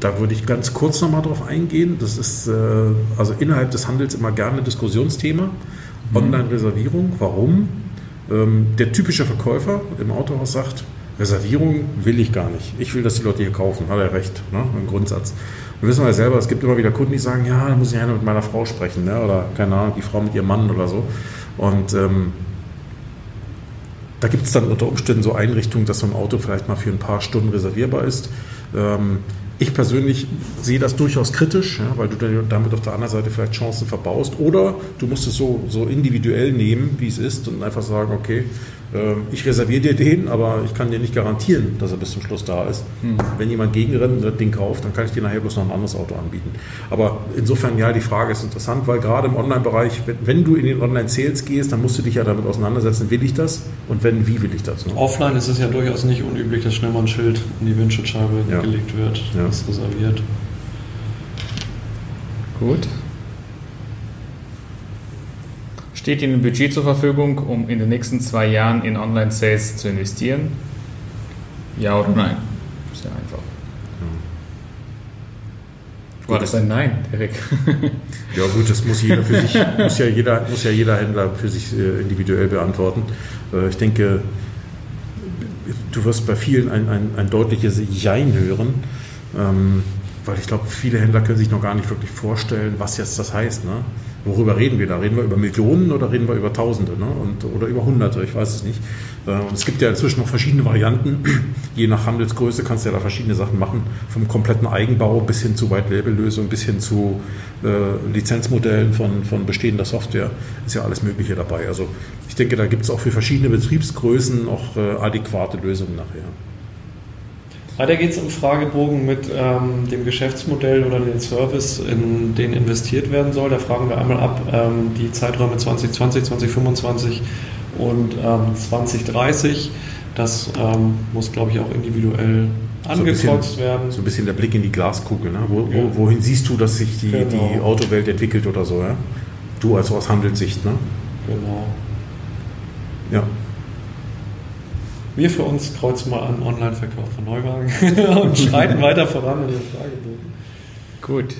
[SPEAKER 3] Da würde ich ganz kurz nochmal drauf eingehen. Das ist äh, also innerhalb des Handels immer gerne Diskussionsthema. Online-Reservierung. Warum? Ähm, der typische Verkäufer im Autohaus sagt, Reservierung will ich gar nicht. Ich will, dass die Leute hier kaufen. Hat er recht, ne? im Grundsatz. Wir wissen ja selber, es gibt immer wieder Kunden, die sagen, ja, da muss ich ja mit meiner Frau sprechen. Ne? Oder keine Ahnung, die Frau mit ihrem Mann oder so. Und ähm, da gibt es dann unter Umständen so Einrichtungen, dass so ein Auto vielleicht mal für ein paar Stunden reservierbar ist. Ähm, ich persönlich sehe das durchaus kritisch, ja, weil du damit auf der anderen Seite vielleicht Chancen verbaust. Oder du musst es so, so individuell nehmen, wie es ist, und einfach sagen, okay, ich reserviere dir den, aber ich kann dir nicht garantieren, dass er bis zum Schluss da ist. Wenn jemand gegenrennt und das Ding kauft, dann kann ich dir nachher bloß noch ein anderes Auto anbieten. Aber insofern, ja, die Frage ist interessant, weil gerade im Online-Bereich, wenn, du in den Online-Sales gehst, dann musst du dich ja damit auseinandersetzen, will ich das? Und wenn, wie will ich das? Ne?
[SPEAKER 2] Offline ist es ja durchaus nicht unüblich, dass schnell mal ein Schild in die Windschutzscheibe
[SPEAKER 3] Ja.
[SPEAKER 2] gelegt wird.
[SPEAKER 3] Ja.
[SPEAKER 2] Das reserviert.
[SPEAKER 1] Gut. Steht Ihnen ein Budget zur Verfügung, um in den nächsten zwei Jahren in Online-Sales zu investieren? Ja oder nein? Sehr einfach. War das ein Nein, Erik?
[SPEAKER 3] Ja gut, das muss jeder für sich, muss ja jeder, muss ja jeder Händler für sich äh, individuell beantworten. Äh, Ich denke, du wirst bei vielen ein, ein, ein deutliches Jein hören, ähm, weil ich glaube, viele Händler können sich noch gar nicht wirklich vorstellen, was jetzt das heißt. Ne? Worüber reden wir da? Reden wir über Millionen oder reden wir über Tausende ne? Und, oder über Hunderte? Ich weiß es nicht. Äh, es gibt ja inzwischen noch verschiedene Varianten. Je nach Handelsgröße kannst du ja da verschiedene Sachen machen. Vom kompletten Eigenbau bis hin zu White-Label-Lösungen, bis hin zu äh, Lizenzmodellen von, von bestehender Software. Ist ja alles Mögliche dabei. Also ich denke, da gibt es auch für verschiedene Betriebsgrößen auch äh, adäquate Lösungen nachher.
[SPEAKER 2] Weiter geht es im Fragebogen mit ähm, dem Geschäftsmodell oder den Service, in den investiert werden soll. Da fragen wir einmal ab ähm, die Zeiträume 2020, 2025 und ähm, 2030. Das ähm, muss, glaube ich, auch individuell
[SPEAKER 3] So
[SPEAKER 2] angekreuzt werden.
[SPEAKER 3] So ein bisschen der Blick in die Glaskugel. Ne? Wo,
[SPEAKER 2] Ja.
[SPEAKER 3] wo, wohin siehst du, dass sich die,
[SPEAKER 2] Genau.
[SPEAKER 3] die Autowelt entwickelt oder so? Ja? Du also aus Handelssicht. Ne?
[SPEAKER 2] Genau.
[SPEAKER 3] Ja.
[SPEAKER 2] Wir für uns kreuzen mal an Online-Verkauf von Neuwagen und schreiten weiter voran in den Fragebogen.
[SPEAKER 1] Gut.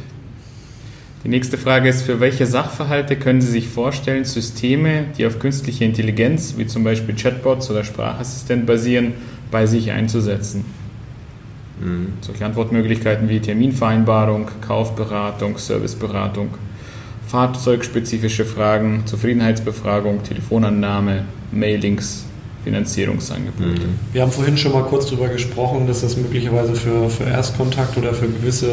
[SPEAKER 1] Die nächste Frage ist, für welche Sachverhalte können Sie sich vorstellen, Systeme, die auf künstlicher Intelligenz, wie zum Beispiel Chatbots oder Sprachassistent basieren, bei sich einzusetzen?
[SPEAKER 3] Mhm.
[SPEAKER 1] Solche Antwortmöglichkeiten wie Terminvereinbarung, Kaufberatung, Serviceberatung, fahrzeugspezifische Fragen, Zufriedenheitsbefragung, Telefonannahme, Mailings, Finanzierungsangebote.
[SPEAKER 2] Wir haben vorhin schon mal kurz darüber gesprochen, dass das möglicherweise für, für Erstkontakt oder für gewisse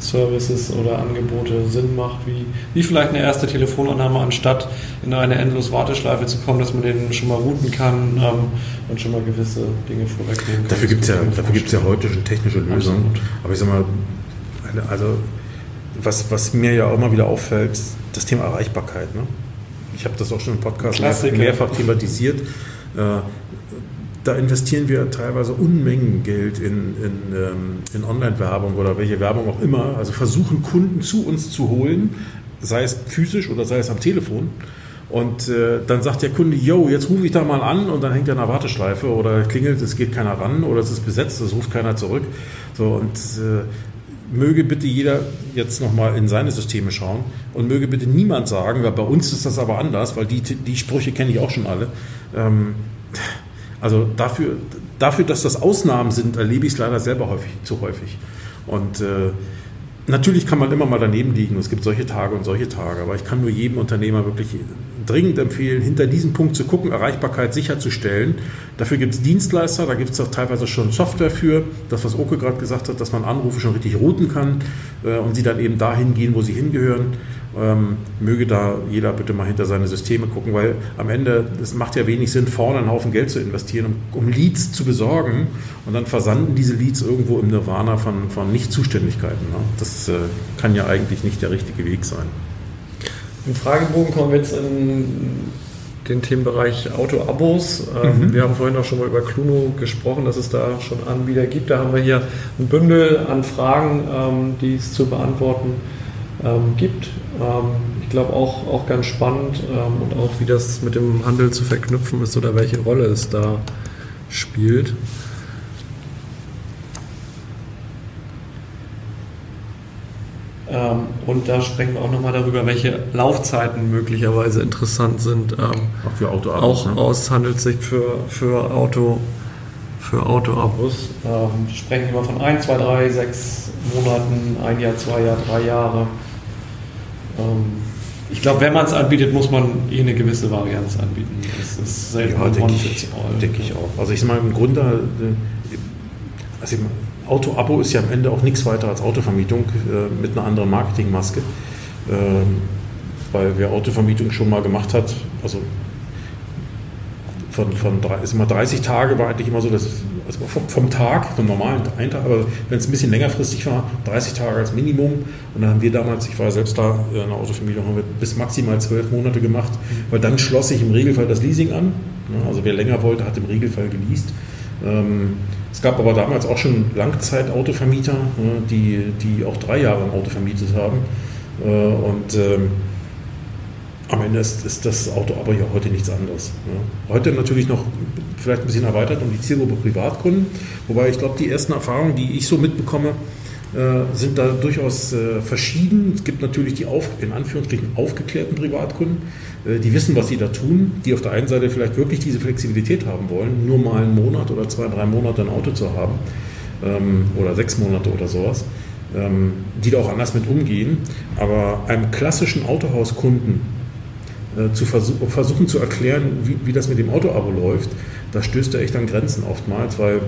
[SPEAKER 2] Services oder Angebote Sinn macht, wie, wie vielleicht eine erste Telefonannahme, anstatt in eine endlos Warteschleife zu kommen, dass man den schon mal routen kann ähm, und schon mal gewisse Dinge vorwegnehmen kann.
[SPEAKER 3] Dafür gibt es ja, dafür gibt's ja heute schon technische Lösungen.
[SPEAKER 2] Absolut.
[SPEAKER 3] Aber ich sag mal, eine- also was, was mir ja auch immer wieder auffällt, das Thema Erreichbarkeit. Ne? Ich habe das auch schon im Podcast
[SPEAKER 2] Klassiker.
[SPEAKER 3] mehrfach thematisiert. Äh, da investieren wir teilweise Unmengen Geld in, in, ähm, in Online-Werbung oder welche Werbung auch immer. Also versuchen Kunden zu uns zu holen, sei es physisch oder sei es am Telefon. Und äh, dann sagt der Kunde, yo, jetzt rufe ich da mal an und dann hängt er in einer Warteschleife oder klingelt, es geht keiner ran oder es ist besetzt, es ruft keiner zurück. So und äh, möge bitte jeder jetzt nochmal in seine Systeme schauen und möge bitte niemand sagen, weil bei uns ist das aber anders, weil die, die Sprüche kenne ich auch schon alle. Ähm, also dafür, dafür, dass das Ausnahmen sind, erlebe ich es leider selber häufig, zu häufig. Und äh, natürlich kann man immer mal daneben liegen. Es gibt solche Tage und solche Tage. Aber ich kann nur jedem Unternehmer wirklich dringend empfehlen, hinter diesem Punkt zu gucken, Erreichbarkeit sicherzustellen. Dafür gibt es Dienstleister, da gibt es auch teilweise schon Software für. Das, was Oke gerade gesagt hat, dass man Anrufe schon richtig routen kann äh, und sie dann eben dahin gehen, wo sie hingehören. Ähm, möge da jeder bitte mal hinter seine Systeme gucken, weil am Ende, es macht ja wenig Sinn, vorne einen Haufen Geld zu investieren, um, um Leads zu besorgen und dann versanden diese Leads irgendwo im Nirvana von, von Nicht-Zuständigkeiten. Ne? Das äh, kann ja eigentlich nicht der richtige Weg sein.
[SPEAKER 2] Im Fragebogen kommen wir jetzt in den Themenbereich Auto-Abos. Ähm, mhm. Wir haben vorhin auch schon mal über Cluno gesprochen, dass es da schon Anbieter gibt. Da haben wir hier ein Bündel an Fragen, ähm, die es zu beantworten ähm, gibt. Ähm, ich glaube auch, auch ganz spannend ähm, und auch wie das mit dem Handel zu verknüpfen ist oder welche Rolle es da spielt. Ähm, und da sprechen wir auch nochmal darüber, welche Laufzeiten möglicherweise interessant sind. Ähm,
[SPEAKER 3] auch für Autoabos.
[SPEAKER 2] Auch ne? aus Handelssicht für, für Auto für Autoabos. Ähm, sprechen immer von 1, 2, 3, 6 Monaten, ein Jahr, zwei Jahre, drei Jahre. Ähm, ich glaube, wenn man es anbietet, muss man eh eine gewisse Varianz anbieten.
[SPEAKER 3] Das ist selten ja, denke ich, denke ich auch. Also ich sage mal, im Grunde, äh, also Auto-Abo ist ja am Ende auch nichts weiter als Autovermietung äh, mit einer anderen Marketingmaske. Ähm, weil wer Autovermietung schon mal gemacht hat, also von, von ist immer 30 Tage war eigentlich immer so, dass also vom, vom, Tag, vom normalen einen Tag, aber wenn es ein bisschen längerfristig war, 30 Tage als Minimum. Und dann haben wir damals, ich war selbst da in der Autovermietung, haben wir bis maximal zwölf Monate gemacht, weil dann schloss sich im Regelfall das Leasing an. Also wer länger wollte, hat im Regelfall geleast. Ähm, es gab aber damals auch schon Langzeitautovermieter, die, die auch drei Jahre ein Auto vermietet haben. Äh, und ähm, am Ende ist, ist, das Auto aber ja heute nichts anderes. Heute natürlich noch vielleicht ein bisschen erweitert um die Zielgruppe Privatkunden, wobei ich glaube, die ersten Erfahrungen, die ich so mitbekomme, äh, sind da durchaus äh, verschieden. Es gibt natürlich die auf, in Anführungsstrichen aufgeklärten Privatkunden, äh, die wissen, was sie da tun, die auf der einen Seite vielleicht wirklich diese Flexibilität haben wollen, nur mal einen Monat oder zwei, drei Monate ein Auto zu haben ähm, oder sechs Monate oder sowas, ähm, die da auch anders mit umgehen. Aber einem klassischen Autohauskunden zu versuch, versuchen zu erklären, wie, wie das mit dem Autoabo läuft, da stößt er echt an Grenzen oftmals, weil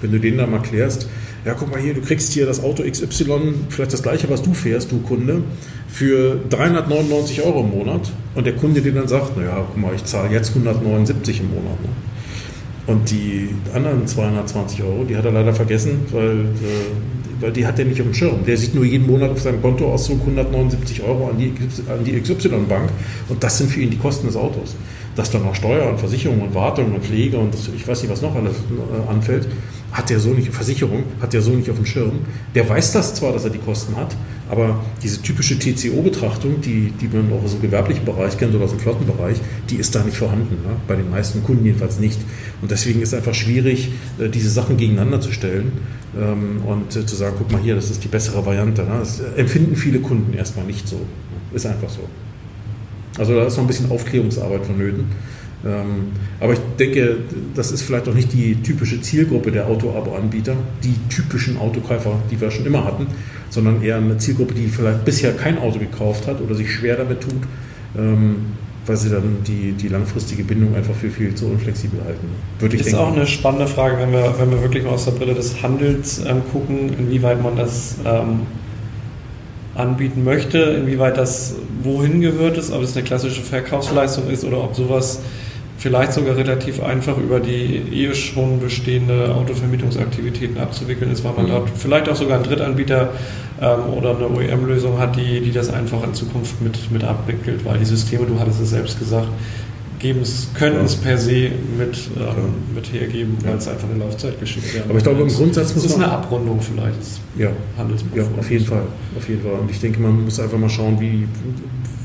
[SPEAKER 3] wenn du denen dann mal erklärst, ja, guck mal hier, du kriegst hier das Auto XY, vielleicht das gleiche, was du fährst, du Kunde, für 399 Euro im Monat. Und der Kunde dir dann sagt, naja, guck mal, ich zahle jetzt 179 im Monat. Ne? Und die anderen 220 Euro, die hat er leider vergessen, weil, äh, weil die hat er nicht auf dem Schirm. Der sieht nur jeden Monat auf seinem Kontoauszug 179 Euro an die, an die XY-Bank und das sind für ihn die Kosten des Autos. Dass dann noch Steuer und Versicherung und Wartung und Pflege und das, ich weiß nicht, was noch alles äh, anfällt, hat der so nicht, Versicherung, hat der so nicht auf dem Schirm. Der weiß das zwar, dass er die Kosten hat, aber diese typische TCO-Betrachtung, die, die man auch aus dem gewerblichen Bereich kennt oder aus dem Flottenbereich, die ist da nicht vorhanden. Ne? Bei den meisten Kunden jedenfalls nicht. Und deswegen ist es einfach schwierig, äh, diese Sachen gegeneinander zu stellen ähm, und äh, zu sagen, guck mal hier, das ist die bessere Variante. Ne? Das empfinden viele Kunden erstmal nicht so. Ist einfach so. Also da ist noch ein bisschen Aufklärungsarbeit vonnöten. Ähm, aber ich denke, das ist vielleicht auch nicht die typische Zielgruppe der Auto-Abo-Anbieter, die typischen Autokäufer, die wir schon immer hatten, sondern eher eine Zielgruppe, die vielleicht bisher kein Auto gekauft hat oder sich schwer damit tut, ähm, weil sie dann die, die langfristige Bindung einfach für viel zu unflexibel halten.
[SPEAKER 2] Würde ich ist denken. auch eine spannende Frage, wenn wir, wenn wir wirklich mal aus der Brille des Handels ähm, gucken, inwieweit man das ähm, anbieten möchte, inwieweit das wohin gehört ist, ob es eine klassische Verkaufsleistung ist oder ob sowas vielleicht sogar relativ einfach über die eh schon bestehende Autovermietungsaktivitäten abzuwickeln ist, weil man mhm. dort vielleicht auch sogar einen Drittanbieter ähm, oder eine OEM-Lösung hat, die, die das einfach in Zukunft mit, mit abwickelt, weil die Systeme, du hattest es selbst gesagt, geben es, können es per se mit, ähm, mit hergeben, weil es einfach eine Laufzeit geschickt
[SPEAKER 3] wird. Aber ich glaube, im Grundsatz muss
[SPEAKER 2] man... Das ist eine Abrundung vielleicht
[SPEAKER 3] ja, Ja, auf jeden Fall. Auf jeden Fall. Und ich denke, man muss einfach mal schauen, wie,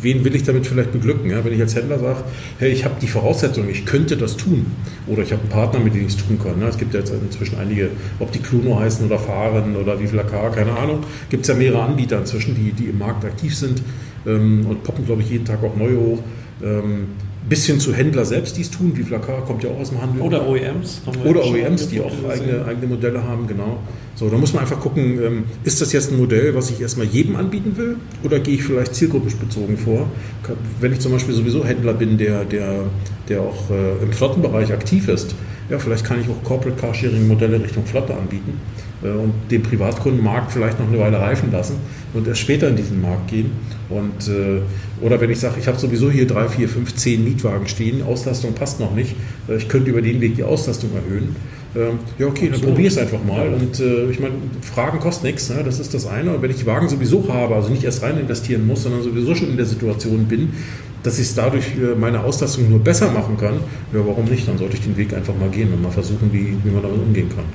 [SPEAKER 3] wen will ich damit vielleicht beglücken? Ja? Wenn ich als Händler sage, hey, ich habe die Voraussetzungen, ich könnte das tun. Oder ich habe einen Partner, mit dem ich es tun kann. Ne? Es gibt ja jetzt inzwischen einige, ob die Cluno heißen oder Fahren oder wie viel AK, keine Ahnung. Gibt es ja mehrere Anbieter inzwischen, die, die im Markt aktiv sind ähm, und poppen, glaube ich, jeden Tag auch neue hoch. Ähm, bis hin zu Händler selbst, die es tun, wie Flakar kommt ja auch aus dem Handel.
[SPEAKER 2] Oder OEMs.
[SPEAKER 3] Oder OEMs, die auch eigene, eigene Modelle haben, genau. So, da muss man einfach gucken, ähm, ist das jetzt ein Modell, was ich erstmal jedem anbieten will oder gehe ich vielleicht zielgruppenbezogen vor? Wenn ich zum Beispiel sowieso Händler bin, der, der, der auch äh, im Flottenbereich aktiv ist, ja, vielleicht kann ich auch Corporate Carsharing Modelle Richtung Flotte anbieten und den Privatkundenmarkt vielleicht noch eine Weile reifen lassen und erst später in diesen Markt gehen. Und, äh, oder wenn ich sage, ich habe sowieso hier drei, vier, fünf, zehn Mietwagen stehen, Auslastung passt noch nicht, äh, ich könnte über den Weg die Auslastung erhöhen. Ähm, ja, okay, dann probiere es einfach mal. Und äh, ich meine, Fragen kosten nichts, ne? das ist das eine. Und wenn ich Wagen sowieso habe, also nicht erst rein investieren muss, sondern sowieso schon in der Situation bin, dass ich dadurch äh, meine Auslastung nur besser machen kann, ja, warum nicht? Dann sollte ich den Weg einfach mal gehen und mal versuchen, wie, wie man damit umgehen kann.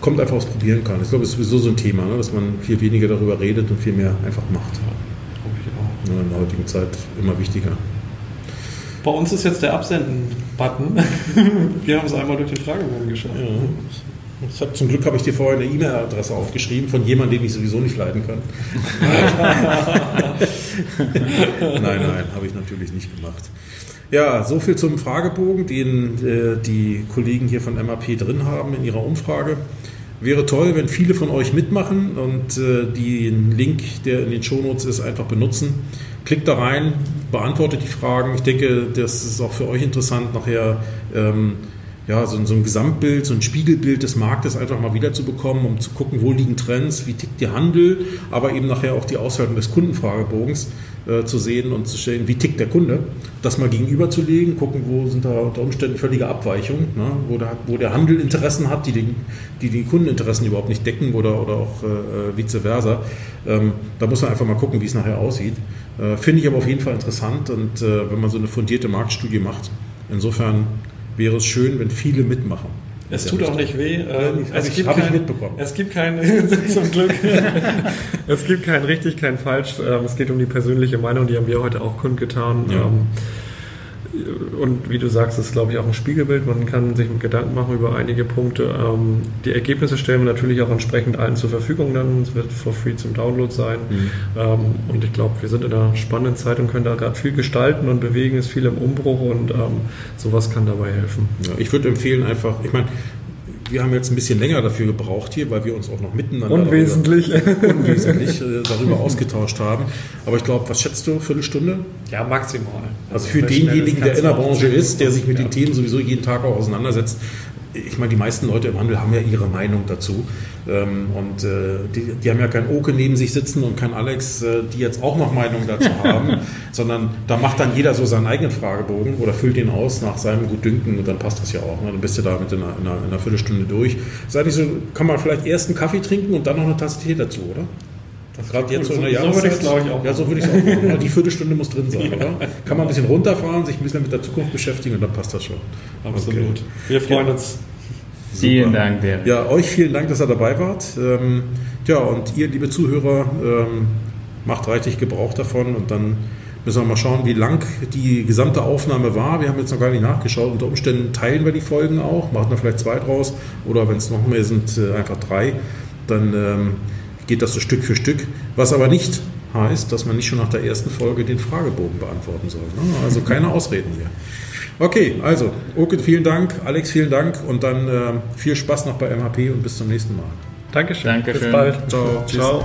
[SPEAKER 3] Kommt einfach aus Probieren kann. Ich glaube, es ist sowieso so ein Thema, ne? dass man viel weniger darüber redet und viel mehr einfach macht. Ja, in der heutigen Zeit immer wichtiger.
[SPEAKER 2] Bei uns ist jetzt der Absenden-Button. Wir haben es einmal durch den Fragebogen geschafft.
[SPEAKER 3] Ja. Hab, zum Glück habe ich dir vorher eine E-Mail-Adresse aufgeschrieben von jemandem, den ich sowieso nicht leiden kann. nein, nein, habe ich natürlich nicht gemacht. Ja, so viel zum Fragebogen, den äh, die Kollegen hier von MAP drin haben in ihrer Umfrage. Wäre toll, wenn viele von euch mitmachen und äh, den Link, der in den Shownotes ist, einfach benutzen. Klickt da rein, beantwortet die Fragen. Ich denke, das ist auch für euch interessant, nachher ähm, ja, so, so, ein Gesamtbild, so ein Spiegelbild des Marktes einfach mal wieder zu bekommen, um zu gucken, wo liegen Trends, wie tickt der Handel, aber eben nachher auch die Auswertung des Kundenfragebogens äh, zu sehen und zu stellen, wie tickt der Kunde, das mal gegenüberzulegen, gucken, wo sind da unter Umständen völlige Abweichungen, ne, wo, der, wo der Handel Interessen hat, die, den, die die Kundeninteressen überhaupt nicht decken oder, oder auch äh, äh, vice versa. Ähm, da muss man einfach mal gucken, wie es nachher aussieht. Äh, Finde ich aber auf jeden Fall interessant und äh, wenn man so eine fundierte Marktstudie macht, insofern wäre es schön, wenn viele mitmachen.
[SPEAKER 2] Es tut auch nicht weh. Ähm,
[SPEAKER 3] es, gibt kein,
[SPEAKER 2] es gibt kein, zum Glück, es gibt kein richtig, kein falsch. Ähm, es geht um die persönliche Meinung, die haben wir heute auch kundgetan. Ja. Und wie du sagst, ist glaube ich auch ein Spiegelbild. Man kann sich Gedanken machen über einige Punkte. Ähm, die Ergebnisse stellen wir natürlich auch entsprechend allen zur Verfügung dann. Es wird for free zum Download sein. Mhm. Ähm, und ich glaube, wir sind in einer spannenden Zeit und können da gerade viel gestalten und bewegen, ist viel im Umbruch und ähm, sowas kann dabei helfen.
[SPEAKER 3] Ja, ich würde empfehlen einfach, ich meine, wir haben jetzt ein bisschen länger dafür gebraucht hier, weil wir uns auch noch miteinander
[SPEAKER 2] unwesentlich,
[SPEAKER 3] darüber, unwesentlich äh, darüber ausgetauscht haben. Aber ich glaube, was schätzt du, Viertelstunde?
[SPEAKER 2] Ja, maximal.
[SPEAKER 3] Also für denjenigen, der in der Branche ist, der sich mit ja. den Themen sowieso jeden Tag auch auseinandersetzt, ich meine, die meisten Leute im Handel haben ja ihre Meinung dazu. Ähm, und äh, die, die, haben ja kein Oke neben sich sitzen und kein Alex, äh, die jetzt auch noch Meinung dazu haben, sondern da macht dann jeder so seinen eigenen Fragebogen oder füllt ihn aus nach seinem Gutdünken und dann passt das ja auch. Ne? Dann bist du damit in einer, in einer, in einer Viertelstunde durch. Sei nicht so, kann man vielleicht erst einen Kaffee trinken und dann noch eine Tasse Tee dazu, oder? Das Gerade jetzt so in der Jahreszeit. So würde ich auch. Ja, so würde ich es auch machen. Die Viertelstunde muss drin sein, ja. oder? Kann man ein bisschen runterfahren, sich ein bisschen mit der Zukunft beschäftigen und dann passt das schon.
[SPEAKER 2] Absolut. Okay. Wir freuen uns.
[SPEAKER 1] Vielen Dank,
[SPEAKER 3] der. Ja, euch vielen Dank, dass ihr dabei wart. Ähm, ja, und ihr, liebe Zuhörer, ähm, macht reichlich Gebrauch davon und dann müssen wir mal schauen, wie lang die gesamte Aufnahme war. Wir haben jetzt noch gar nicht nachgeschaut. Unter Umständen teilen wir die Folgen auch, machen wir vielleicht zwei draus oder wenn es noch mehr sind, äh, einfach drei. Dann ähm, geht das so Stück für Stück. Was aber nicht heißt, dass man nicht schon nach der ersten Folge den Fragebogen beantworten soll. Ne? Also keine Ausreden hier. Okay, also, Oke, vielen Dank, Alex, vielen Dank und dann äh, viel Spaß noch bei MHP und bis zum nächsten Mal.
[SPEAKER 2] Dankeschön.
[SPEAKER 1] Dankeschön.
[SPEAKER 2] Bis bald.
[SPEAKER 3] Ciao. Ciao.